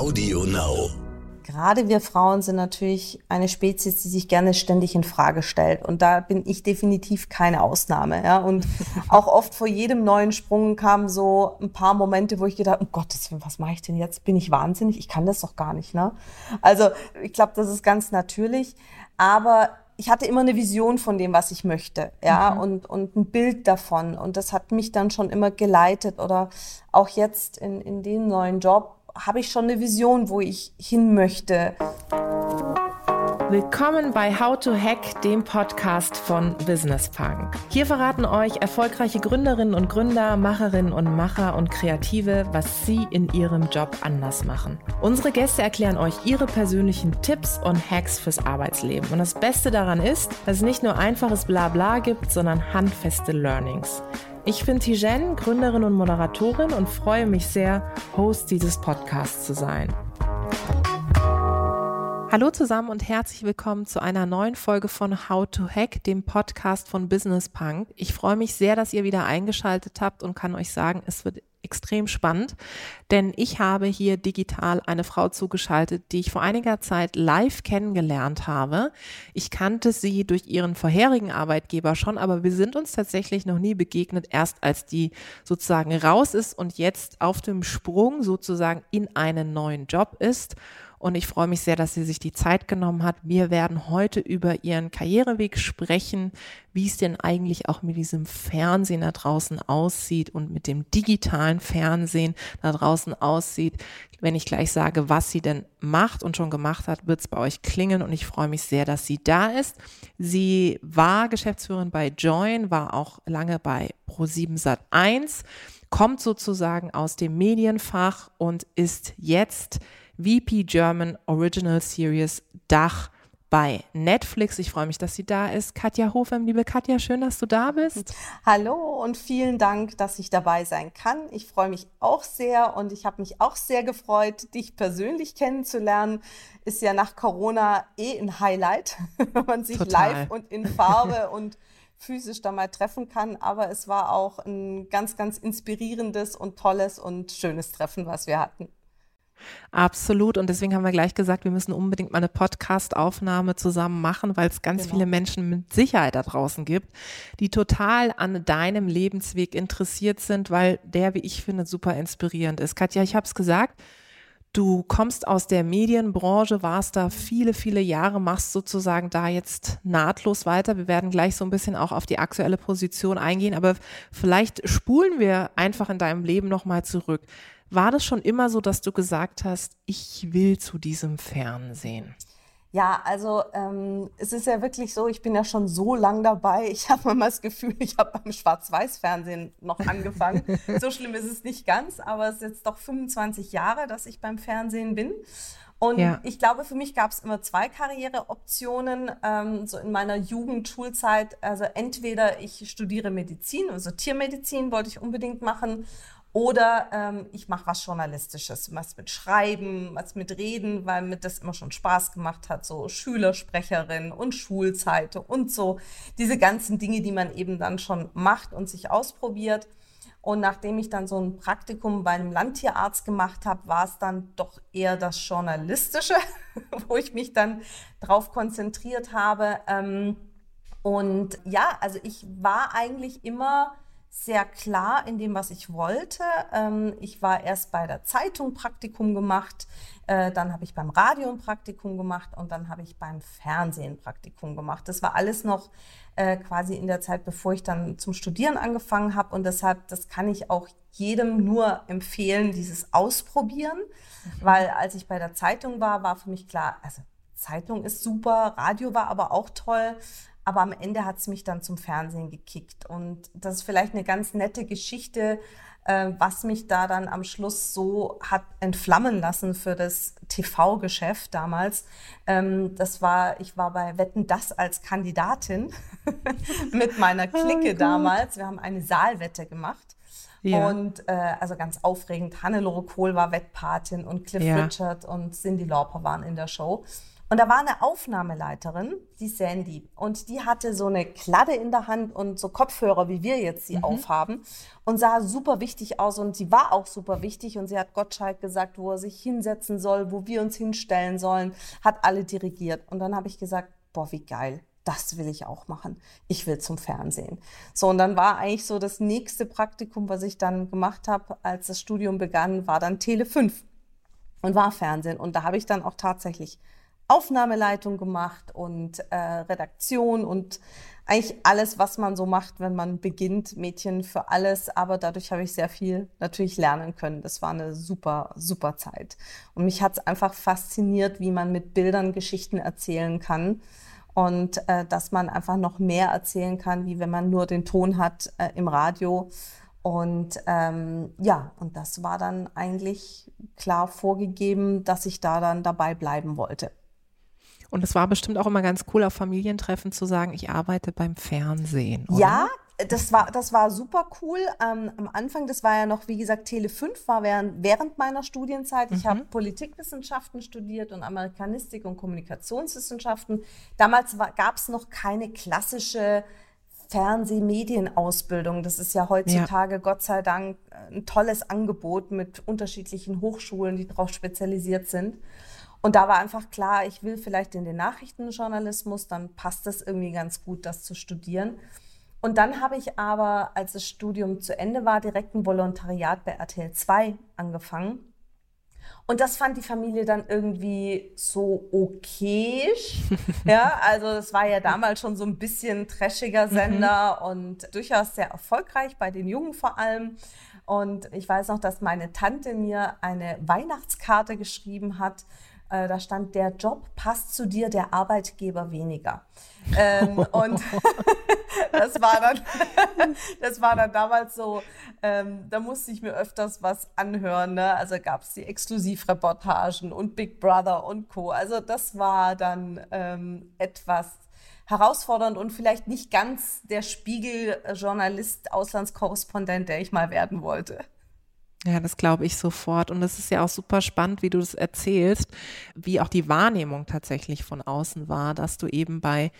Audio Now. Gerade wir Frauen sind natürlich eine Spezies, die sich gerne ständig in Frage stellt. Und da bin ich definitiv keine Ausnahme. Ja? Und auch oft vor jedem neuen Sprung kamen so ein paar Momente, wo ich gedacht, um Gottes Willen, was mache ich denn jetzt? Bin ich wahnsinnig? Ich kann das doch gar nicht. Ne? Also ich glaube, das ist ganz natürlich. Aber ich hatte immer eine Vision von dem, was ich möchte, ja, mhm. und, und ein Bild davon. Und das hat mich dann schon immer geleitet. Oder auch jetzt in, in dem neuen Job habe ich schon eine Vision, wo ich hin möchte. Willkommen bei How to Hack, dem Podcast von Business Punk. Hier verraten euch erfolgreiche Gründerinnen und Gründer, Macherinnen und Macher und Kreative, was sie in ihrem Job anders machen. Unsere Gäste erklären euch ihre persönlichen Tipps und Hacks fürs Arbeitsleben. Und das Beste daran ist, dass es nicht nur einfaches Blabla gibt, sondern handfeste Learnings. Ich bin Tijen, Gründerin und Moderatorin und freue mich sehr, Host dieses Podcasts zu sein. Hallo zusammen und herzlich willkommen zu einer neuen Folge von How to Hack, dem Podcast von Business Punk. Ich freue mich sehr, dass ihr wieder eingeschaltet habt und kann euch sagen, es wird extrem spannend, denn ich habe hier digital eine Frau zugeschaltet, die ich vor einiger Zeit live kennengelernt habe. Ich kannte sie durch ihren vorherigen Arbeitgeber schon, aber wir sind uns tatsächlich noch nie begegnet, erst als die sozusagen raus ist und jetzt auf dem Sprung sozusagen in einen neuen Job ist. Und ich freue mich sehr, dass sie sich die Zeit genommen hat. Wir werden heute über ihren Karriereweg sprechen, wie es denn eigentlich auch mit diesem Fernsehen da draußen aussieht und mit dem digitalen Fernsehen da draußen aussieht. Wenn ich gleich sage, was sie denn macht und schon gemacht hat, wird es bei euch klingen und ich freue mich sehr, dass sie da ist. Sie war Geschäftsführerin bei Join, war auch lange bei Pro7 Sat 1 kommt sozusagen aus dem Medienfach und ist jetzt VP German Original Series Dach bei Netflix. Ich freue mich, dass sie da ist. Katja Hofem, liebe Katja, schön, dass du da bist. Hallo und vielen Dank, dass ich dabei sein kann. Ich freue mich auch sehr und ich habe mich auch sehr gefreut, dich persönlich kennenzulernen. Ist ja nach Corona eh ein Highlight, wenn man sich Total. live und in Farbe und physisch da mal treffen kann. Aber es war auch ein ganz, ganz inspirierendes und tolles und schönes Treffen, was wir hatten. Absolut. Und deswegen haben wir gleich gesagt, wir müssen unbedingt mal eine Podcast-Aufnahme zusammen machen, weil es ganz genau. viele Menschen mit Sicherheit da draußen gibt, die total an deinem Lebensweg interessiert sind, weil der, wie ich finde, super inspirierend ist. Katja, ich habe es gesagt, Du kommst aus der Medienbranche, warst da viele, viele Jahre, machst sozusagen da jetzt nahtlos weiter. Wir werden gleich so ein bisschen auch auf die aktuelle Position eingehen, aber vielleicht spulen wir einfach in deinem Leben nochmal zurück. War das schon immer so, dass du gesagt hast, ich will zu diesem Fernsehen? Ja, also ähm, es ist ja wirklich so, ich bin ja schon so lang dabei. Ich habe immer das Gefühl, ich habe beim Schwarz-Weiß-Fernsehen noch angefangen. so schlimm ist es nicht ganz, aber es ist jetzt doch 25 Jahre, dass ich beim Fernsehen bin. Und ja. ich glaube, für mich gab es immer zwei Karriereoptionen, ähm, so in meiner Jugend, Schulzeit. Also entweder ich studiere Medizin, also Tiermedizin wollte ich unbedingt machen, oder ähm, ich mache was Journalistisches, was mit Schreiben, was mit Reden, weil mir das immer schon Spaß gemacht hat, so Schülersprecherin und Schulzeitung und so diese ganzen Dinge, die man eben dann schon macht und sich ausprobiert. Und nachdem ich dann so ein Praktikum bei einem Landtierarzt gemacht habe, war es dann doch eher das Journalistische, wo ich mich dann drauf konzentriert habe. Ähm, und ja, also ich war eigentlich immer sehr klar in dem, was ich wollte. Ähm, ich war erst bei der Zeitung Praktikum gemacht, äh, dann habe ich beim Radio ein Praktikum gemacht und dann habe ich beim Fernsehen Praktikum gemacht. Das war alles noch äh, quasi in der Zeit, bevor ich dann zum Studieren angefangen habe und deshalb, das kann ich auch jedem nur empfehlen, dieses Ausprobieren, mhm. weil als ich bei der Zeitung war, war für mich klar, also Zeitung ist super, Radio war aber auch toll. Aber am Ende hat es mich dann zum Fernsehen gekickt. Und das ist vielleicht eine ganz nette Geschichte, äh, was mich da dann am Schluss so hat entflammen lassen für das TV-Geschäft damals. Ähm, das war, ich war bei Wetten das als Kandidatin mit meiner oh Clique oh damals. Wir haben eine Saalwette gemacht. Ja. Und äh, also ganz aufregend. Hannelore Kohl war Wettpatin und Cliff ja. Richard und Cindy Lauper waren in der Show. Und da war eine Aufnahmeleiterin, die Sandy, und die hatte so eine Kladde in der Hand und so Kopfhörer, wie wir jetzt sie mhm. aufhaben, und sah super wichtig aus. Und sie war auch super wichtig. Und sie hat Gottschalk gesagt, wo er sich hinsetzen soll, wo wir uns hinstellen sollen, hat alle dirigiert. Und dann habe ich gesagt, boah, wie geil. Das will ich auch machen. Ich will zum Fernsehen. So, und dann war eigentlich so das nächste Praktikum, was ich dann gemacht habe, als das Studium begann, war dann Tele 5 und war Fernsehen. Und da habe ich dann auch tatsächlich Aufnahmeleitung gemacht und äh, Redaktion und eigentlich alles, was man so macht, wenn man beginnt, Mädchen für alles. Aber dadurch habe ich sehr viel natürlich lernen können. Das war eine super, super Zeit. Und mich hat es einfach fasziniert, wie man mit Bildern Geschichten erzählen kann. Und äh, dass man einfach noch mehr erzählen kann, wie wenn man nur den Ton hat äh, im Radio. Und ähm, ja, und das war dann eigentlich klar vorgegeben, dass ich da dann dabei bleiben wollte. Und es war bestimmt auch immer ganz cool, auf Familientreffen zu sagen, ich arbeite beim Fernsehen. Oder? Ja, das war, das war super cool. Ähm, am Anfang, das war ja noch, wie gesagt, Tele 5 war während, während meiner Studienzeit. Ich mhm. habe Politikwissenschaften studiert und Amerikanistik und Kommunikationswissenschaften. Damals gab es noch keine klassische Fernsehmedienausbildung. Das ist ja heutzutage, ja. Gott sei Dank, ein tolles Angebot mit unterschiedlichen Hochschulen, die darauf spezialisiert sind. Und da war einfach klar, ich will vielleicht in den Nachrichtenjournalismus, dann passt es irgendwie ganz gut, das zu studieren. Und dann habe ich aber, als das Studium zu Ende war, direkt ein Volontariat bei RTL 2 angefangen. Und das fand die Familie dann irgendwie so okay. ja, also es war ja damals schon so ein bisschen trashiger mhm. Sender mhm. und durchaus sehr erfolgreich bei den Jungen vor allem. Und ich weiß noch, dass meine Tante mir eine Weihnachtskarte geschrieben hat äh, da stand, der Job passt zu dir, der Arbeitgeber weniger. Ähm, und das war dann, das war dann damals so, ähm, da musste ich mir öfters was anhören. Ne? Also gab es die Exklusivreportagen und Big Brother und Co. Also das war dann ähm, etwas herausfordernd und vielleicht nicht ganz der Spiegeljournalist, Auslandskorrespondent, der ich mal werden wollte. Ja, das glaube ich sofort. Und es ist ja auch super spannend, wie du das erzählst, wie auch die Wahrnehmung tatsächlich von außen war, dass du eben bei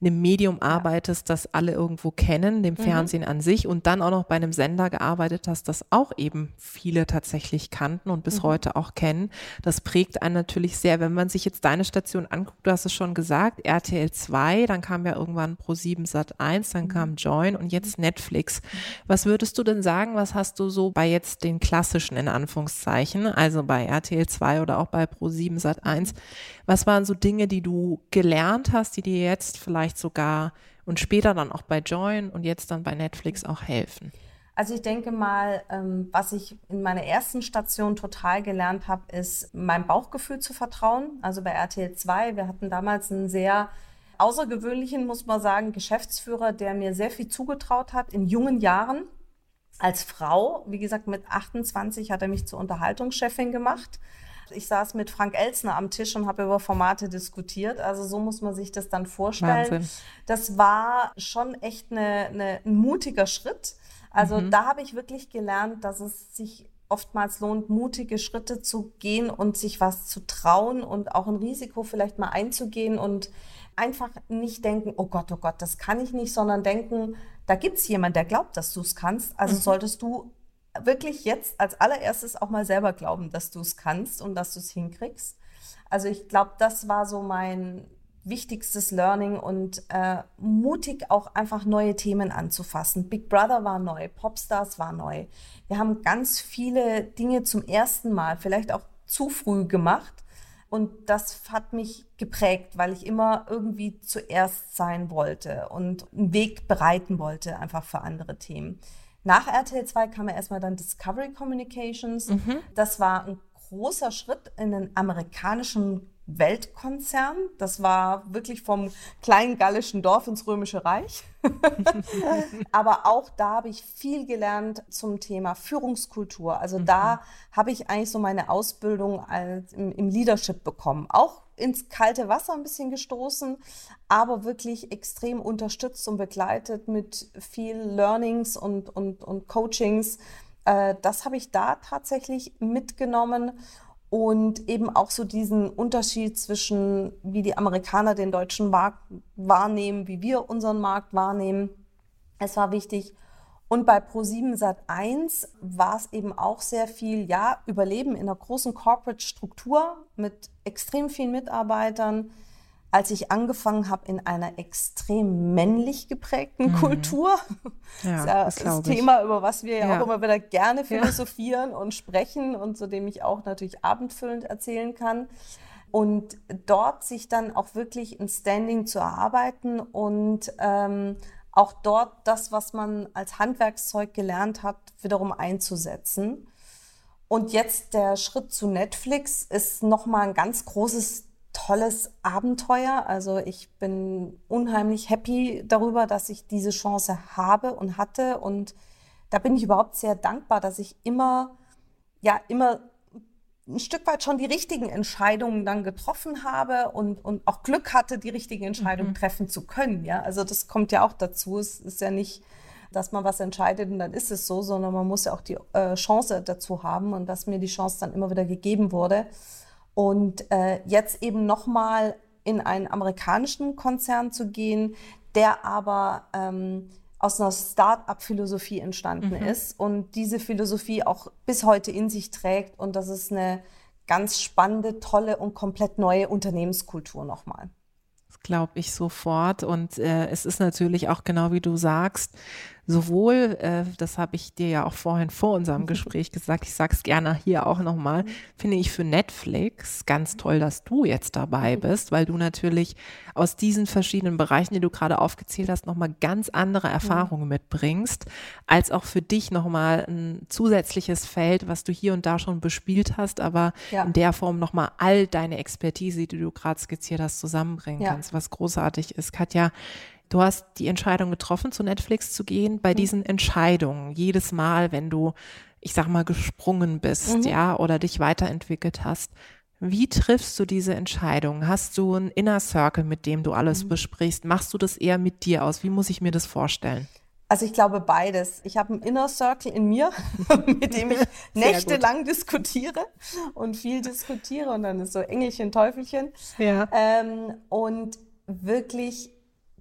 einem Medium arbeitest, das alle irgendwo kennen, dem mhm. Fernsehen an sich und dann auch noch bei einem Sender gearbeitet hast, das auch eben viele tatsächlich kannten und bis mhm. heute auch kennen. Das prägt einen natürlich sehr. Wenn man sich jetzt deine Station anguckt, du hast es schon gesagt, RTL 2, dann kam ja irgendwann Pro 7 Sat 1, dann mhm. kam Join und jetzt Netflix. Was würdest du denn sagen, was hast du so bei jetzt den klassischen in Anführungszeichen, also bei RTL 2 oder auch bei Pro 7 Sat 1, was waren so Dinge, die du gelernt hast, die dir jetzt vielleicht sogar und später dann auch bei Join und jetzt dann bei Netflix auch helfen? Also ich denke mal, ähm, was ich in meiner ersten Station total gelernt habe, ist meinem Bauchgefühl zu vertrauen. Also bei RTL 2, wir hatten damals einen sehr außergewöhnlichen, muss man sagen, Geschäftsführer, der mir sehr viel zugetraut hat in jungen Jahren. Als Frau, wie gesagt, mit 28 hat er mich zur Unterhaltungschefin gemacht. Ich saß mit Frank Elsner am Tisch und habe über Formate diskutiert. Also so muss man sich das dann vorstellen. Wahnsinn. Das war schon echt eine, eine, ein mutiger Schritt. Also mhm. da habe ich wirklich gelernt, dass es sich oftmals lohnt, mutige Schritte zu gehen und sich was zu trauen und auch ein Risiko vielleicht mal einzugehen und einfach nicht denken, oh Gott, oh Gott, das kann ich nicht, sondern denken, da gibt es jemand, der glaubt, dass du es kannst. Also mhm. solltest du wirklich jetzt als allererstes auch mal selber glauben, dass du es kannst und dass du es hinkriegst. Also ich glaube, das war so mein wichtigstes Learning und äh, mutig auch einfach neue Themen anzufassen. Big Brother war neu, Popstars war neu. Wir haben ganz viele Dinge zum ersten Mal, vielleicht auch zu früh gemacht. Und das hat mich geprägt, weil ich immer irgendwie zuerst sein wollte und einen Weg bereiten wollte, einfach für andere Themen. Nach RTL 2 kam ja erstmal dann Discovery Communications. Mhm. Das war ein großer Schritt in den amerikanischen Weltkonzern. Das war wirklich vom kleinen gallischen Dorf ins Römische Reich. Aber auch da habe ich viel gelernt zum Thema Führungskultur. Also mhm. da habe ich eigentlich so meine Ausbildung als im, im Leadership bekommen. Auch ins kalte Wasser ein bisschen gestoßen, aber wirklich extrem unterstützt und begleitet mit viel Learnings und, und, und Coachings. Äh, das habe ich da tatsächlich mitgenommen. Und eben auch so diesen Unterschied zwischen, wie die Amerikaner den deutschen Markt wahrnehmen, wie wir unseren Markt wahrnehmen. Es war wichtig. Und bei Pro7 Sat 1 war es eben auch sehr viel, ja, Überleben in einer großen Corporate-Struktur mit extrem vielen Mitarbeitern. Als ich angefangen habe in einer extrem männlich geprägten mhm. Kultur, ja, das, das, das Thema, über was wir ja, ja, auch immer wieder gerne philosophieren ja. und sprechen und zu dem ich auch natürlich abendfüllend erzählen kann. Und dort sich dann auch wirklich ein Standing zu erarbeiten und ähm, auch dort das, was man als Handwerkszeug gelernt hat, wiederum einzusetzen. Und jetzt der Schritt zu Netflix ist nochmal ein ganz großes, tolles Abenteuer. Also ich bin unheimlich happy darüber, dass ich diese Chance habe und hatte. Und da bin ich überhaupt sehr dankbar, dass ich immer, ja, immer ein Stück weit schon die richtigen Entscheidungen dann getroffen habe und, und auch Glück hatte, die richtigen Entscheidungen mhm. treffen zu können. Ja, also das kommt ja auch dazu. Es ist ja nicht, dass man was entscheidet und dann ist es so, sondern man muss ja auch die äh, Chance dazu haben und dass mir die Chance dann immer wieder gegeben wurde. Und äh, jetzt eben nochmal in einen amerikanischen Konzern zu gehen, der aber ähm, aus einer Start-up-Philosophie entstanden mhm. ist und diese Philosophie auch bis heute in sich trägt. Und das ist eine ganz spannende, tolle und komplett neue Unternehmenskultur nochmal. Das glaube ich sofort. Und äh, es ist natürlich auch genau wie du sagst, sowohl, äh, das habe ich dir ja auch vorhin vor unserem Gespräch gesagt, ich sage es gerne hier auch nochmal, finde ich für Netflix ganz toll, dass du jetzt dabei bist, weil du natürlich aus diesen verschiedenen Bereichen, die du gerade aufgezählt hast, nochmal ganz andere Erfahrungen mitbringst, als auch für dich nochmal ein zusätzliches Feld, was du hier und da schon bespielt hast, aber ja. in der Form nochmal all deine Expertise, die du gerade skizziert hast, zusammenbringen ja. kannst, was großartig ist. Katja, Du hast die Entscheidung getroffen, zu Netflix zu gehen. Bei mhm. diesen Entscheidungen, jedes Mal, wenn du, ich sag mal, gesprungen bist, mhm. ja, oder dich weiterentwickelt hast, wie triffst du diese Entscheidung? Hast du einen Inner Circle, mit dem du alles mhm. besprichst? Machst du das eher mit dir aus? Wie muss ich mir das vorstellen? Also ich glaube beides. Ich habe einen Inner Circle in mir, mit dem ich nächtelang diskutiere und viel diskutiere und dann ist so Engelchen, Teufelchen. Ja. Ähm, und wirklich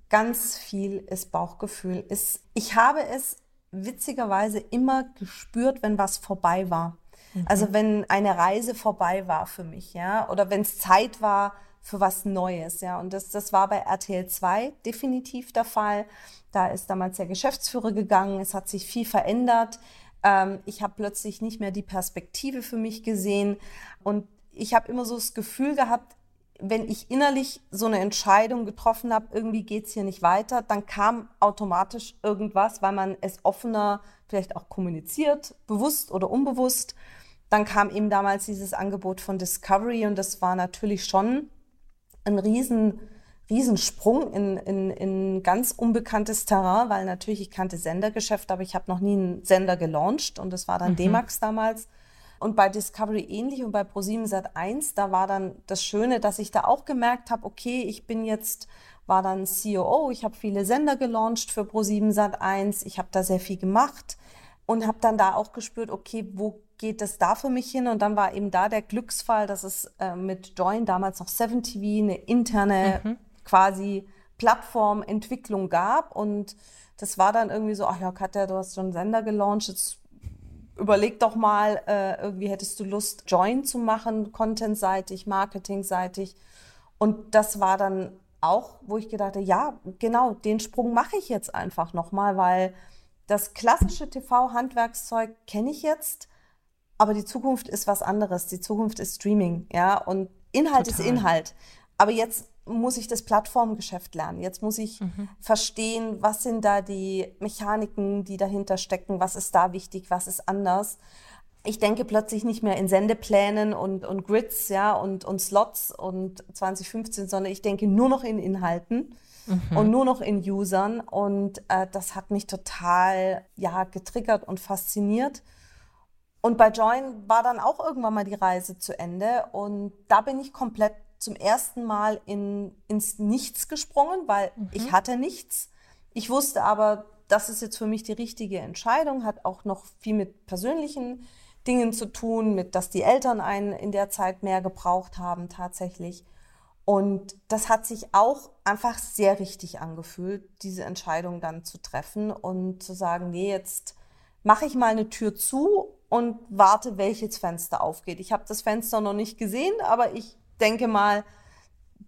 ganz viel ist Bauchgefühl. Ist, ich habe es witzigerweise immer gespürt, wenn was vorbei war. Mhm. Also wenn eine Reise vorbei war für mich, ja, oder wenn es Zeit war für was Neues, ja. Und das, das war bei RTL 2 definitiv der Fall. Da ist damals der Geschäftsführer gegangen, es hat sich viel verändert. Ähm, ich habe plötzlich nicht mehr die Perspektive für mich gesehen und ich habe immer so das Gefühl gehabt, wenn ich innerlich so eine Entscheidung getroffen habe, irgendwie geht's hier nicht weiter, dann kam automatisch irgendwas, weil man es offener vielleicht auch kommuniziert, bewusst oder unbewusst. Dann kam eben damals dieses Angebot von Discovery und das war natürlich schon ein riesen, Riesensprung in, in, in ganz unbekanntes Terrain, weil natürlich ich kannte Sendergeschäft, aber ich habe noch nie einen Sender gelauncht und das war dann mhm. D-Max damals. Und bei Discovery ähnlich und bei ProSieben Sat 1, da war dann das Schöne, dass ich da auch gemerkt habe, okay, ich bin jetzt, war dann COO, ich habe viele Sender gelauncht für ProSieben Sat 1, ich habe da sehr viel gemacht und habe dann da auch gespürt, okay, wo geht es da für mich hin? Und dann war eben da der Glücksfall, dass es äh, mit Join, damals noch 7TV, eine interne mhm. quasi Plattformentwicklung gab und das war dann irgendwie so, ach ja, Katja, du hast schon einen Sender gelauncht, jetzt überleg doch mal, äh, irgendwie hättest du Lust, Join zu machen, contentseitig, marketingseitig. Und das war dann auch, wo ich gedacht habe, ja, genau, den Sprung mache ich jetzt einfach nochmal, weil das klassische TV-Handwerkszeug kenne ich jetzt, aber die Zukunft ist was anderes. Die Zukunft ist Streaming, ja, und Inhalt Total. ist Inhalt. Aber jetzt muss ich das Plattformgeschäft lernen. Jetzt muss ich mhm. verstehen, was sind da die Mechaniken, die dahinter stecken, was ist da wichtig, was ist anders. Ich denke plötzlich nicht mehr in Sendeplänen und, und Grids, ja, und, und Slots und 2015, sondern ich denke nur noch in Inhalten mhm. und nur noch in Usern. Und äh, das hat mich total, ja, getriggert und fasziniert. Und bei Join war dann auch irgendwann mal die Reise zu Ende und da bin ich komplett zum ersten Mal in, ins Nichts gesprungen, weil mhm. ich hatte nichts. Ich wusste aber, das ist jetzt für mich die richtige Entscheidung, hat auch noch viel mit persönlichen Dingen zu tun, mit, dass die Eltern einen in der Zeit mehr gebraucht haben tatsächlich. Und das hat sich auch einfach sehr richtig angefühlt, diese Entscheidung dann zu treffen und zu sagen, nee, jetzt mache ich mal eine Tür zu und warte, welches Fenster aufgeht. Ich habe das Fenster noch nicht gesehen, aber ich denke mal,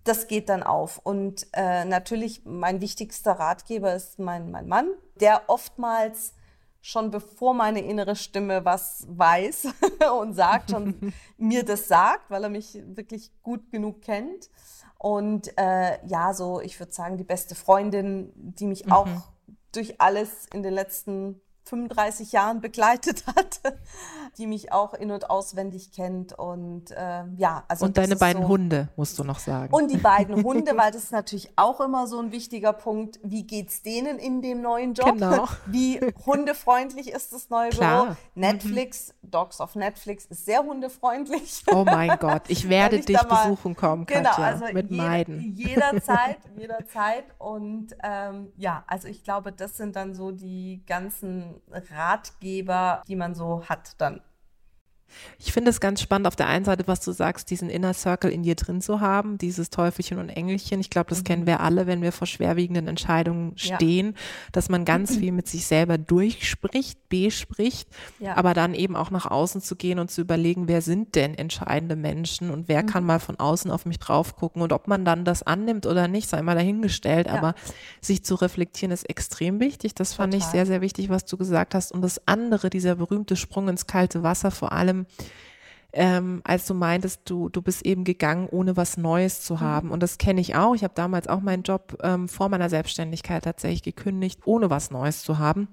das geht dann auf. Und äh, natürlich, mein wichtigster Ratgeber ist mein, mein Mann, der oftmals schon bevor meine innere Stimme was weiß und sagt, schon mir das sagt, weil er mich wirklich gut genug kennt. Und äh, ja, so, ich würde sagen, die beste Freundin, die mich mhm. auch durch alles in den letzten 35 Jahren begleitet hat, die mich auch in- und auswendig kennt. Und äh, ja, also. Und deine beiden so. Hunde, musst du noch sagen. Und die beiden Hunde, weil das ist natürlich auch immer so ein wichtiger Punkt. Wie geht's denen in dem neuen Job? Genau. Wie hundefreundlich ist das neue Klar. Büro? Netflix, mhm. Dogs of Netflix ist sehr hundefreundlich. Oh mein Gott, ich werde ich dich besuchen kommen, genau, Katja, also mit jeder, Meiden. Jederzeit, jederzeit. Und ähm, ja, also ich glaube, das sind dann so die ganzen Ratgeber, die man so hat dann. Ich finde es ganz spannend, auf der einen Seite, was du sagst, diesen Inner Circle in dir drin zu haben, dieses Teufelchen und Engelchen. Ich glaube, das mhm. kennen wir alle, wenn wir vor schwerwiegenden Entscheidungen stehen, ja. dass man ganz viel mit sich selber durchspricht, bespricht, ja. aber dann eben auch nach außen zu gehen und zu überlegen, wer sind denn entscheidende Menschen und wer mhm. kann mal von außen auf mich drauf gucken und ob man dann das annimmt oder nicht, sei mal dahingestellt. Ja. Aber sich zu reflektieren ist extrem wichtig. Das fand Total. ich sehr, sehr wichtig, was du gesagt hast. Und das andere, dieser berühmte Sprung ins kalte Wasser, vor allem ähm, als du meintest, du, du bist eben gegangen, ohne was Neues zu mhm. haben. Und das kenne ich auch. Ich habe damals auch meinen Job ähm, vor meiner Selbstständigkeit tatsächlich gekündigt, ohne was Neues zu haben.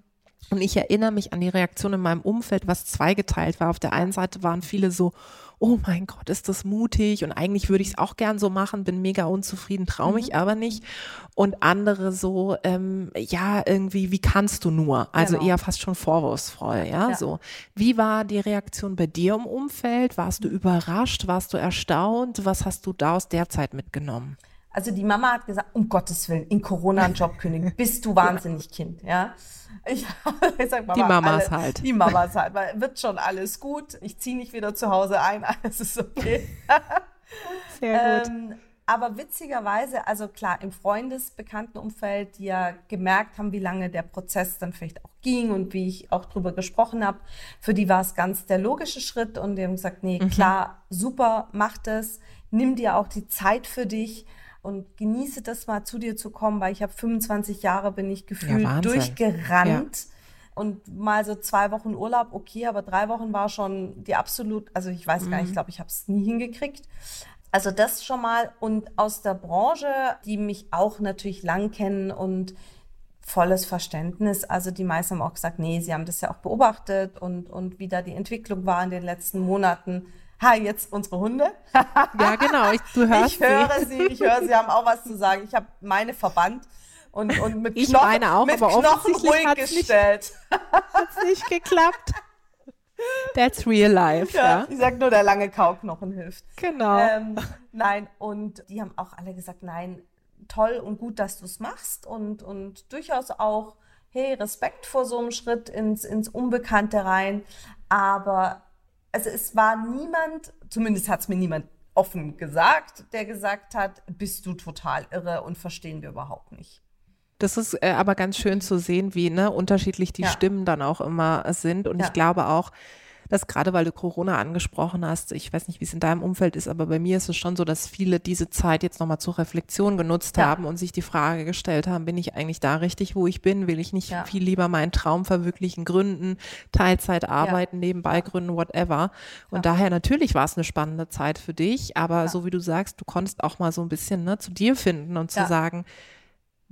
Und ich erinnere mich an die Reaktion in meinem Umfeld, was zweigeteilt war. Auf der einen Seite waren viele so, oh mein Gott, ist das mutig und eigentlich würde ich es auch gern so machen, bin mega unzufrieden, traue mich mhm. aber nicht. Und andere so, ähm, ja, irgendwie, wie kannst du nur? Also genau. eher fast schon vorwurfsvoll, ja, ja, so. Wie war die Reaktion bei dir im Umfeld? Warst du überrascht? Warst du erstaunt? Was hast du da aus der Zeit mitgenommen? Also die Mama hat gesagt, um Gottes Willen, in Corona einen Job kündigen, bist du wahnsinnig Kind, ja. Ich, ich sag, Mama, die Mamas alle, halt. Die Mamas halt, weil wird schon alles gut. Ich ziehe nicht wieder zu Hause ein, alles ist okay. Sehr gut. Ähm, aber witzigerweise, also klar, im Freundesbekanntenumfeld, die ja gemerkt haben, wie lange der Prozess dann vielleicht auch ging und wie ich auch drüber gesprochen habe, für die war es ganz der logische Schritt und die haben gesagt, nee, mhm. klar, super, mach das, nimm dir auch die Zeit für dich und genieße das mal zu dir zu kommen, weil ich habe 25 Jahre bin ich gefühlt ja, durchgerannt. Ja. Und mal so zwei Wochen Urlaub, okay, aber drei Wochen war schon die absolut, also ich weiß mhm. gar nicht, ich mhm. glaube, ich habe es nie hingekriegt. Also das schon mal. Und aus der Branche, die mich auch natürlich lang kennen und volles Verständnis. Also die meisten haben auch gesagt, nee, sie haben das ja auch beobachtet und, und wie da die Entwicklung war in den letzten Monaten ha, jetzt unsere Hunde. ja, genau, ich, du hörst Ich höre sie, ich höre, sie haben auch was zu sagen. Ich habe meine verbannt und, und mit ich Knochen, meine auch, mit aber Knochen ruhig gestellt. Hat nicht geklappt. That's real life. Ja, ja. Ich sag nur, der lange Kauknochen hilft. Genau. Ähm, nein, und die haben auch alle gesagt, nein, toll und gut, dass du es machst und, und durchaus auch, hey, Respekt vor so einem Schritt ins, ins Unbekannte rein. Aber also es war niemand, zumindest hat es mir niemand offen gesagt, der gesagt hat, bist du total irre und verstehen wir überhaupt nicht. Das ist äh, aber ganz schön zu sehen, wie ne, unterschiedlich die ja. Stimmen dann auch immer sind. Und ja. ich glaube auch, dass gerade weil du Corona angesprochen hast, ich weiß nicht, wie es in deinem Umfeld ist, aber bei mir ist es schon so, dass viele diese Zeit jetzt nochmal zur Reflexion genutzt ja. haben und sich die Frage gestellt haben, bin ich eigentlich da richtig, wo ich bin? Will ich nicht ja. viel lieber meinen Traum verwirklichen, gründen, Teilzeit arbeiten, ja. nebenbei gründen, whatever. Und daher natürlich war es eine spannende Zeit für dich, aber so wie du sagst, du konntest auch mal so ein bisschen ne, zu dir finden und zu sagen,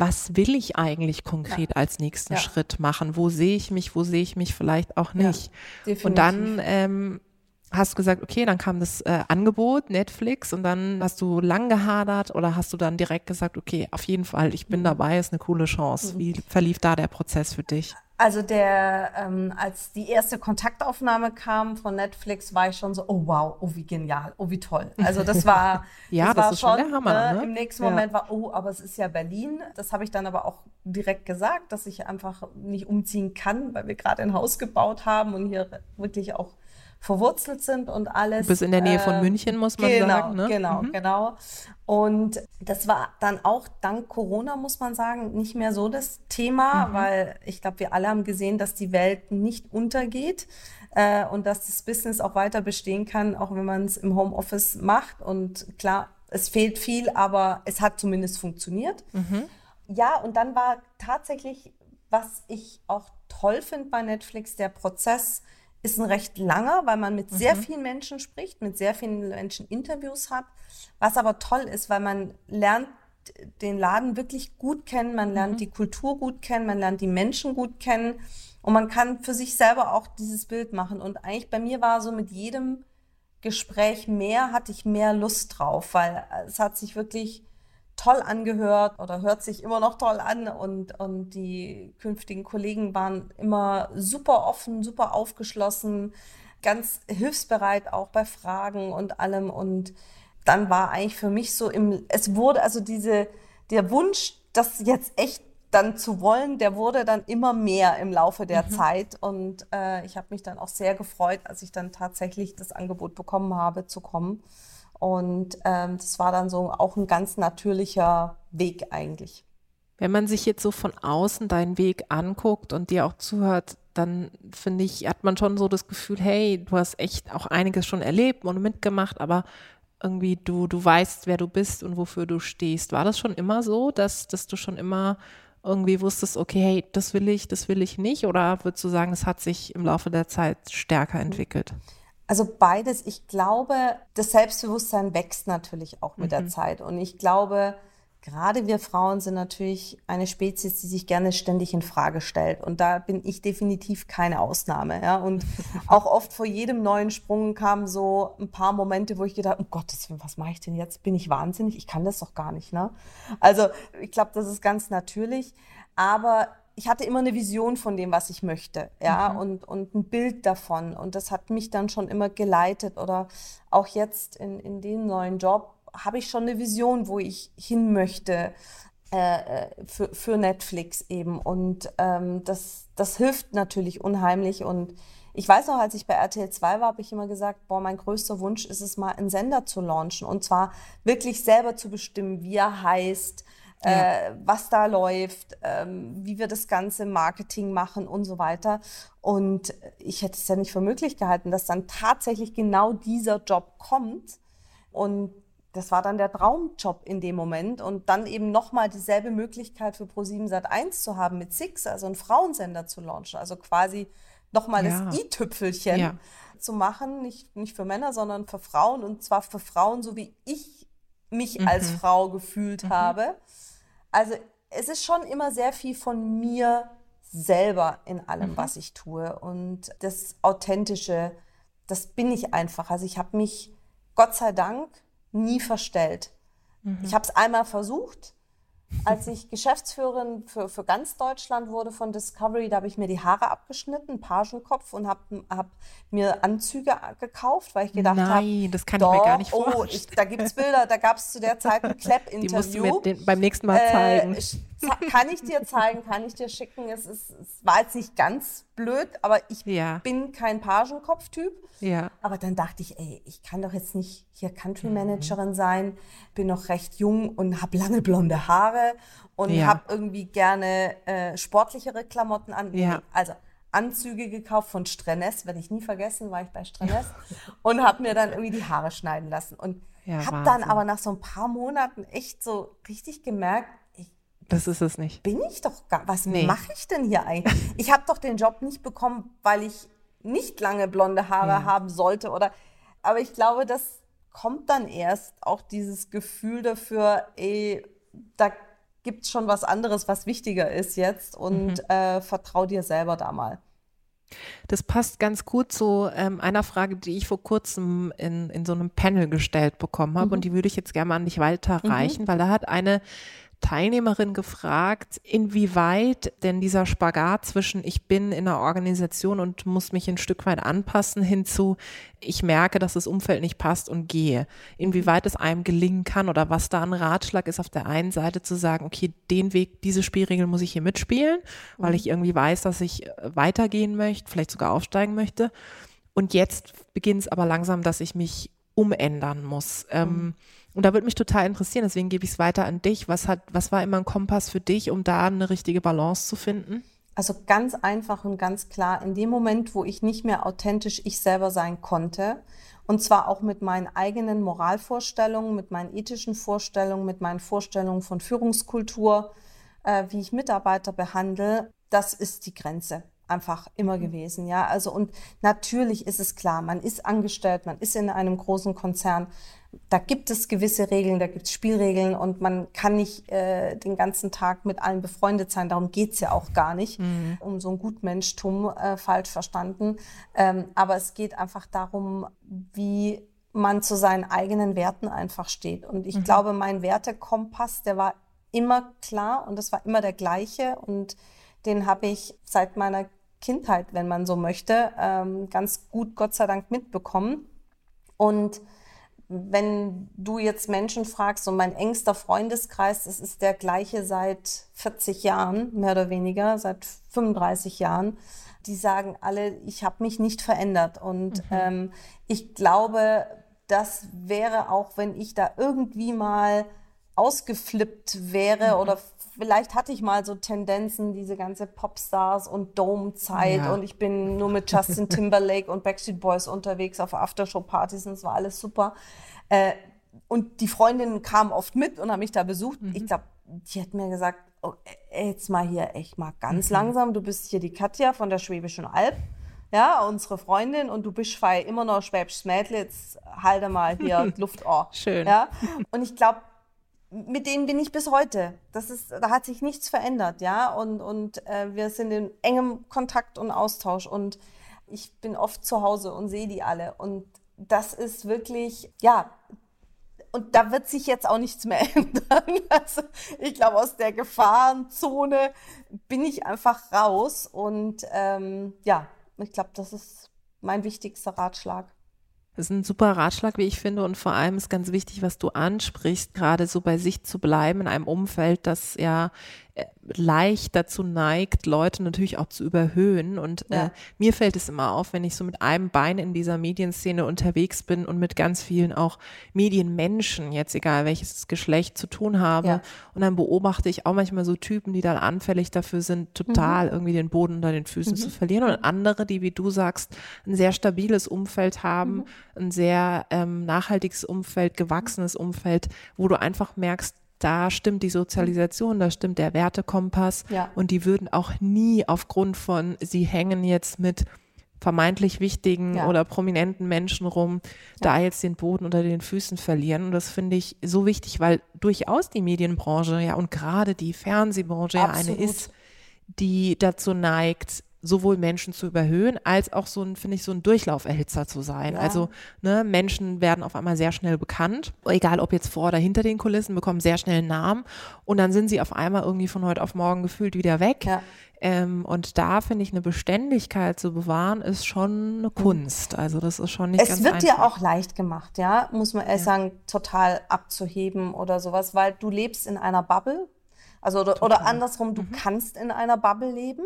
was will ich eigentlich konkret ja. als nächsten ja. Schritt machen? Wo sehe ich mich, wo sehe ich mich vielleicht auch nicht? Ja, und dann ähm, hast du gesagt, okay, dann kam das äh, Angebot Netflix und dann hast du lang gehadert oder hast du dann direkt gesagt, okay, auf jeden Fall, ich bin mhm. dabei, ist eine coole Chance. Mhm. Wie verlief da der Prozess für dich? Also der, ähm, als die erste Kontaktaufnahme kam von Netflix, war ich schon so, oh wow, oh wie genial, oh wie toll. Also das war, ja, das, das war schon, schon, der Hammer. Ne? Ne? Im nächsten Moment ja. war, oh, aber es ist ja Berlin. Das habe ich dann aber auch direkt gesagt, dass ich einfach nicht umziehen kann, weil wir gerade ein Haus gebaut haben und hier wirklich auch verwurzelt sind und alles. Bis in der Nähe von ähm, München, muss man genau, sagen. Ne? Genau, mhm. genau. Und das war dann auch dank Corona, muss man sagen, nicht mehr so das Thema, mhm. weil ich glaube, wir alle haben gesehen, dass die Welt nicht untergeht äh, und dass das Business auch weiter bestehen kann, auch wenn man es im Homeoffice macht. Und klar, es fehlt viel, aber es hat zumindest funktioniert. Mhm. Ja, und dann war tatsächlich, was ich auch toll finde bei Netflix, der Prozess, ist ein recht langer, weil man mit sehr mhm. vielen Menschen spricht, mit sehr vielen Menschen Interviews hat. Was aber toll ist, weil man lernt den Laden wirklich gut kennen, man lernt mhm. die Kultur gut kennen, man lernt die Menschen gut kennen und man kann für sich selber auch dieses Bild machen. Und eigentlich bei mir war so mit jedem Gespräch mehr, hatte ich mehr Lust drauf, weil es hat sich wirklich toll angehört oder hört sich immer noch toll an und, und die künftigen Kollegen waren immer super offen, super aufgeschlossen, ganz hilfsbereit auch bei Fragen und allem und dann war eigentlich für mich so im, es wurde also diese, der Wunsch, das jetzt echt dann zu wollen, der wurde dann immer mehr im Laufe der mhm. Zeit. Und äh, ich habe mich dann auch sehr gefreut, als ich dann tatsächlich das Angebot bekommen habe, zu kommen. Und ähm, das war dann so auch ein ganz natürlicher Weg eigentlich. Wenn man sich jetzt so von außen deinen Weg anguckt und dir auch zuhört, dann finde ich, hat man schon so das Gefühl, hey, du hast echt auch einiges schon erlebt und mitgemacht, aber irgendwie du, du weißt, wer du bist und wofür du stehst. War das schon immer so, dass, dass du schon immer irgendwie wusstest, okay, hey, das will ich, das will ich nicht? Oder würdest du sagen, es hat sich im Laufe der Zeit stärker entwickelt? Also beides. Ich glaube, das Selbstbewusstsein wächst natürlich auch mit mhm. der Zeit. Und ich glaube, gerade wir Frauen sind natürlich eine Spezies, die sich gerne ständig in Frage stellt. Und da bin ich definitiv keine Ausnahme. Ja? Und auch oft vor jedem neuen Sprung kamen so ein paar Momente, wo ich gedacht, um Gottes Willen, was mache ich denn jetzt? Bin ich wahnsinnig? Ich kann das doch gar nicht. Ne? Also ich glaube, das ist ganz natürlich. Aber ich hatte immer eine Vision von dem, was ich möchte, ja, mhm. und, und ein Bild davon. Und das hat mich dann schon immer geleitet. Oder auch jetzt in, in dem neuen Job habe ich schon eine Vision, wo ich hin möchte äh, äh, für, für Netflix eben. Und ähm, das, das hilft natürlich unheimlich. Und ich weiß noch, als ich bei RTL 2 war, habe ich immer gesagt, boah, mein größter Wunsch ist es mal, einen Sender zu launchen. Und zwar wirklich selber zu bestimmen, wie er heißt, ja. äh, was da läuft, ähm, wie wir das ganze Marketing machen und so weiter. Und ich hätte es ja nicht für möglich gehalten, dass dann tatsächlich genau dieser Job kommt. Und das war dann der Traumjob in dem Moment. Und dann eben nochmal dieselbe Möglichkeit für Pro7 Sat1 zu haben mit Six, also einen Frauensender zu launchen. Also quasi nochmal ja. das i-Tüpfelchen ja. zu machen, nicht, nicht für Männer, sondern für Frauen. Und zwar für Frauen, so wie ich mich mhm. als Frau gefühlt mhm. habe. Also es ist schon immer sehr viel von mir selber in allem, mhm. was ich tue. Und das Authentische, das bin ich einfach. Also ich habe mich, Gott sei Dank, nie verstellt. Mhm. Ich habe es einmal versucht, als ich Geschäftsführerin für, für ganz Deutschland wurde von Discovery, da habe ich mir die Haare abgeschnitten, Pagenkopf und habe hab mir Anzüge gekauft, weil ich gedacht habe, nein, hab, das kann doch, ich mir gar nicht vorstellen. Oh, ich, da gibt es Bilder, da gab es zu der Zeit ein Klepp-Interview. Die musst du mir den, beim nächsten Mal zeigen. Äh, kann ich dir zeigen, kann ich dir schicken. Es, ist, es war jetzt nicht ganz blöd, aber ich ja. bin kein Pagenkopf-Typ. Ja. Aber dann dachte ich, ey, ich kann doch jetzt nicht hier Country Managerin mhm. sein, bin noch recht jung und habe lange blonde Haare und ja. habe irgendwie gerne äh, sportlichere Klamotten an. Ja. Also Anzüge gekauft von Strenes, werde ich nie vergessen, war ich bei Strenes und habe mir dann irgendwie die Haare schneiden lassen und ja, habe dann aber nach so ein paar Monaten echt so richtig gemerkt, das ist es nicht. Bin ich doch gar. Was nee. mache ich denn hier eigentlich? Ich habe doch den Job nicht bekommen, weil ich nicht lange blonde Haare ja. haben sollte oder. Aber ich glaube, das kommt dann erst auch dieses Gefühl dafür, ey, da gibt es schon was anderes, was wichtiger ist jetzt und mhm. äh, vertrau dir selber da mal. Das passt ganz gut zu ähm, einer Frage, die ich vor kurzem in, in so einem Panel gestellt bekommen habe mhm. und die würde ich jetzt gerne mal an dich weiterreichen, mhm. weil da hat eine Teilnehmerin gefragt, inwieweit denn dieser Spagat zwischen ich bin in einer Organisation und muss mich ein Stück weit anpassen hinzu, ich merke, dass das Umfeld nicht passt und gehe. Inwieweit es einem gelingen kann oder was da ein Ratschlag ist, auf der einen Seite zu sagen, okay, den Weg, diese Spielregeln muss ich hier mitspielen, weil ich irgendwie weiß, dass ich weitergehen möchte, vielleicht sogar aufsteigen möchte. Und jetzt beginnt es aber langsam, dass ich mich umändern muss. Ähm, mhm. und da würde mich total interessieren, deswegen gebe ich es weiter an dich. Was hat, was war immer ein Kompass für dich, um da eine richtige Balance zu finden? Also ganz einfach und ganz klar, in dem Moment, wo ich nicht mehr authentisch ich selber sein konnte, und zwar auch mit meinen eigenen Moralvorstellungen, mit meinen ethischen Vorstellungen, mit meinen Vorstellungen von Führungskultur, äh, wie ich Mitarbeiter behandle, das ist die Grenze einfach immer mhm. gewesen, ja. Also und natürlich ist es klar, man ist angestellt, man ist in einem großen Konzern. Da gibt es gewisse Regeln, da gibt es Spielregeln und man kann nicht äh, den ganzen Tag mit allen befreundet sein. Darum geht's ja auch gar nicht, mhm. um so ein Gutmenschtum äh, falsch verstanden. Ähm, aber es geht einfach darum, wie man zu seinen eigenen Werten einfach steht. Und ich mhm. glaube, mein Wertekompass, der war immer klar und das war immer der gleiche. Und den habe ich seit meiner Kindheit, wenn man so möchte, ähm, ganz gut, Gott sei Dank, mitbekommen. Und wenn du jetzt Menschen fragst, und mein engster Freundeskreis, das ist der gleiche seit 40 Jahren, mehr oder weniger, seit 35 Jahren, die sagen alle, ich habe mich nicht verändert. Und mhm. ähm, ich glaube, das wäre auch, wenn ich da irgendwie mal ausgeflippt wäre mhm. oder vielleicht hatte ich mal so Tendenzen, diese ganze Popstars und Dome-Zeit ja. und ich bin nur mit Justin Timberlake und Backstreet Boys unterwegs auf Aftershow-Partys und es war alles super. Äh, und die Freundinnen kamen oft mit und haben mich da besucht. Mhm. Ich glaube, die hat mir gesagt, oh, jetzt mal hier echt mal ganz mhm. langsam, du bist hier die Katja von der Schwäbischen Alb ja, unsere Freundin und du bist frei immer noch Schwäbisch Mädel, jetzt halte mal hier Luft oh. Schön. Ja? Und ich glaube, mit denen bin ich bis heute. Das ist, da hat sich nichts verändert, ja. Und, und äh, wir sind in engem Kontakt und Austausch. Und ich bin oft zu Hause und sehe die alle. Und das ist wirklich, ja, und da wird sich jetzt auch nichts mehr ändern. Also ich glaube, aus der Gefahrenzone bin ich einfach raus. Und ähm, ja, ich glaube, das ist mein wichtigster Ratschlag. Das ist ein super Ratschlag, wie ich finde. Und vor allem ist ganz wichtig, was du ansprichst, gerade so bei sich zu bleiben in einem Umfeld, das ja leicht dazu neigt, Leute natürlich auch zu überhöhen. Und äh, ja. äh, mir fällt es immer auf, wenn ich so mit einem Bein in dieser Medienszene unterwegs bin und mit ganz vielen auch Medienmenschen, jetzt egal welches Geschlecht, zu tun habe. Ja. Und dann beobachte ich auch manchmal so Typen, die dann anfällig dafür sind, total mhm. irgendwie den Boden unter den Füßen mhm. zu verlieren. Und andere, die, wie du sagst, ein sehr stabiles Umfeld haben, mhm. ein sehr ähm, nachhaltiges Umfeld, gewachsenes Umfeld, wo du einfach merkst, da stimmt die Sozialisation, da stimmt der Wertekompass ja. und die würden auch nie aufgrund von, sie hängen jetzt mit vermeintlich wichtigen ja. oder prominenten Menschen rum, ja. da jetzt den Boden unter den Füßen verlieren. Und das finde ich so wichtig, weil durchaus die Medienbranche ja und gerade die Fernsehbranche ja eine ist, die dazu neigt, sowohl Menschen zu überhöhen, als auch so ein, finde ich, so ein Durchlauferhitzer zu sein. Ja. Also ne, Menschen werden auf einmal sehr schnell bekannt, egal ob jetzt vor oder hinter den Kulissen, bekommen sehr schnell einen Namen und dann sind sie auf einmal irgendwie von heute auf morgen gefühlt wieder weg. Ja. Ähm, und da finde ich eine Beständigkeit zu bewahren, ist schon eine Kunst. Also das ist schon nicht es ganz Es wird dir auch leicht gemacht, ja, muss man ehrlich ja. sagen, total abzuheben oder sowas, weil du lebst in einer Bubble. Also oder, oder andersrum, du mhm. kannst in einer Bubble leben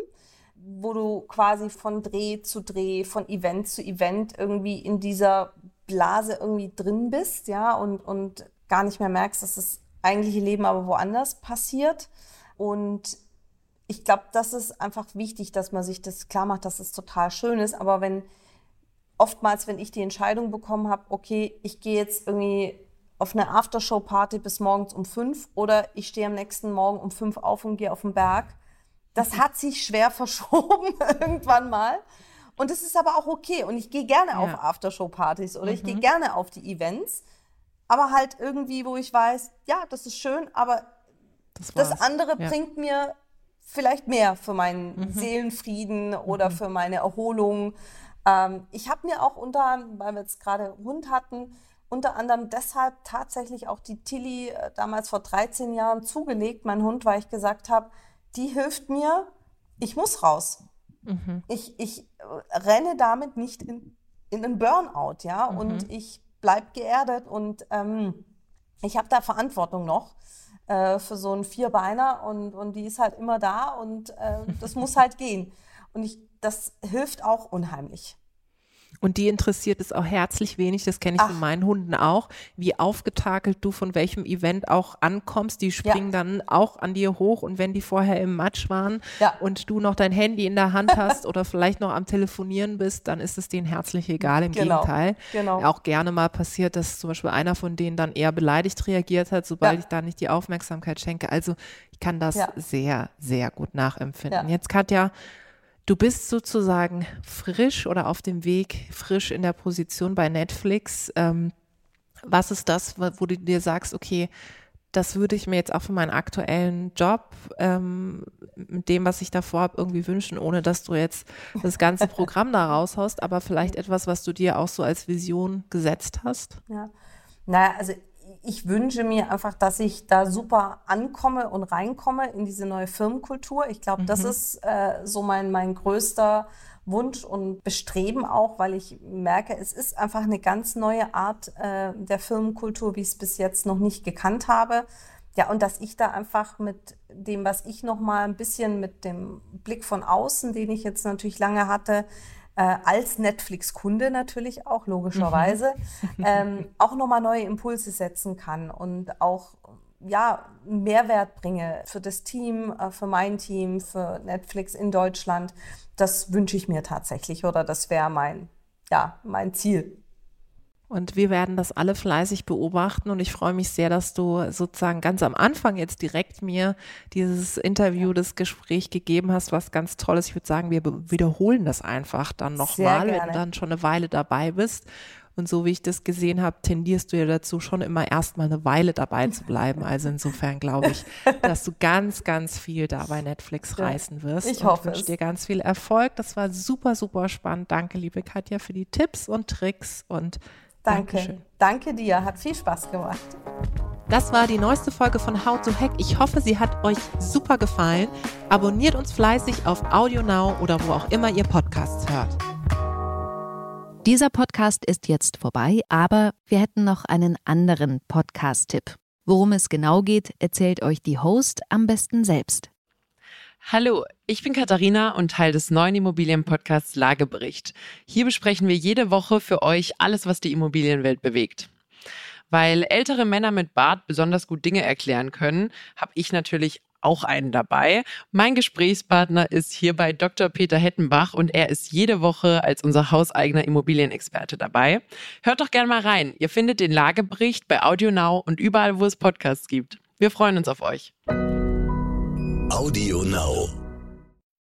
wo du quasi von Dreh zu Dreh, von Event zu Event irgendwie in dieser Blase irgendwie drin bist, ja, und, und gar nicht mehr merkst, dass das eigentliche Leben aber woanders passiert. Und ich glaube, das ist einfach wichtig, dass man sich das klar macht, dass es total schön ist. Aber wenn oftmals, wenn ich die Entscheidung bekommen habe, okay, ich gehe jetzt irgendwie auf eine Aftershow-Party bis morgens um fünf oder ich stehe am nächsten Morgen um fünf auf und gehe auf den Berg, das hat sich schwer verschoben irgendwann mal. Und das ist aber auch okay. Und ich gehe gerne ja. auf Aftershow-Partys oder mhm. ich gehe mhm. gerne auf die Events. Aber halt irgendwie, wo ich weiß, ja, das ist schön, aber das, das andere ja. bringt mir vielleicht mehr für meinen mhm. Seelenfrieden oder mhm. für meine Erholung. Ähm, ich habe mir auch unter, weil wir jetzt gerade Hund hatten, unter anderem deshalb tatsächlich auch die Tilly äh, damals vor 13 Jahren zugelegt, mein Hund, weil ich gesagt habe, die hilft mir, ich muss raus. Mhm. Ich, ich äh, renne damit nicht in, in einen Burnout, ja, mhm. und ich bleibe geerdet und ähm, ich habe da Verantwortung noch äh, für so einen Vierbeiner und, und die ist halt immer da und äh, das muss halt gehen. Und ich, das hilft auch unheimlich. Und die interessiert es auch herzlich wenig, das kenne ich Ach. von meinen Hunden auch, wie aufgetakelt du von welchem Event auch ankommst. Die springen ja. dann auch an dir hoch und wenn die vorher im Matsch waren ja. und du noch dein Handy in der Hand hast oder vielleicht noch am Telefonieren bist, dann ist es denen herzlich egal. Im genau. Gegenteil. Genau. Auch gerne mal passiert, dass zum Beispiel einer von denen dann eher beleidigt reagiert hat, sobald ja. ich da nicht die Aufmerksamkeit schenke. Also ich kann das sehr, sehr gut nachempfinden. Jetzt Katja, Du bist sozusagen frisch oder auf dem Weg, frisch in der Position bei Netflix. Ähm, was ist das, wo du dir sagst, okay, das würde ich mir jetzt auch für meinen aktuellen Job ähm, mit dem, was ich davor habe, irgendwie wünschen, ohne dass du jetzt das ganze Programm da raushaust, aber vielleicht etwas, was du dir auch so als Vision gesetzt hast? Ja, naja, also ich wünsche mir einfach, dass ich da super ankomme und reinkomme in diese neue Firmenkultur. Ich glaube, mhm. das ist äh, so mein, mein größter Wunsch und Bestreben auch, weil ich merke, es ist einfach eine ganz neue Art äh, der Firmenkultur, wie ich es bis jetzt noch nicht gekannt habe. Ja, und dass ich da einfach mit dem, was ich noch mal ein bisschen mit dem Blick von außen, den ich jetzt natürlich lange hatte, äh, als Netflix-Kunde natürlich auch, logischerweise, mhm. ähm, auch nochmal neue Impulse setzen kann und auch ja, Mehrwert bringe für das Team, äh, für mein Team, für Netflix in Deutschland. Das wünsche ich mir tatsächlich oder das wäre mein, ja, mein Ziel. Und wir werden das alle fleißig beobachten und ich freue mich sehr, dass du sozusagen ganz am Anfang jetzt direkt mir dieses Interview, das Gespräch gegeben hast, was ganz toll ist. Ich würde sagen, wir wiederholen das einfach dann nochmal, wenn du dann schon eine Weile dabei bist. Und so wie ich das gesehen habe, tendierst du ja dazu, schon immer erstmal eine Weile dabei zu bleiben. Also insofern glaube ich, dass du ganz, ganz viel da bei Netflix reißen wirst. Ich hoffe. Ich wünsche dir ganz viel Erfolg. Das war super, super spannend. Danke, liebe Katja, für die Tipps und Tricks und Danke. Dankeschön. Danke dir, hat viel Spaß gemacht. Das war die neueste Folge von How to Hack. Ich hoffe, sie hat euch super gefallen. Abonniert uns fleißig auf AudioNow oder wo auch immer ihr Podcasts hört. Dieser Podcast ist jetzt vorbei, aber wir hätten noch einen anderen Podcast-Tipp. Worum es genau geht, erzählt euch die Host am besten selbst. Hallo, ich bin Katharina und Teil des neuen Immobilienpodcasts Lagebericht. Hier besprechen wir jede Woche für euch alles, was die Immobilienwelt bewegt. Weil ältere Männer mit Bart besonders gut Dinge erklären können, habe ich natürlich auch einen dabei. Mein Gesprächspartner ist hierbei Dr. Peter Hettenbach und er ist jede Woche als unser hauseigener Immobilienexperte dabei. Hört doch gerne mal rein. Ihr findet den Lagebericht bei AudioNow und überall, wo es Podcasts gibt. Wir freuen uns auf euch. Audio Now.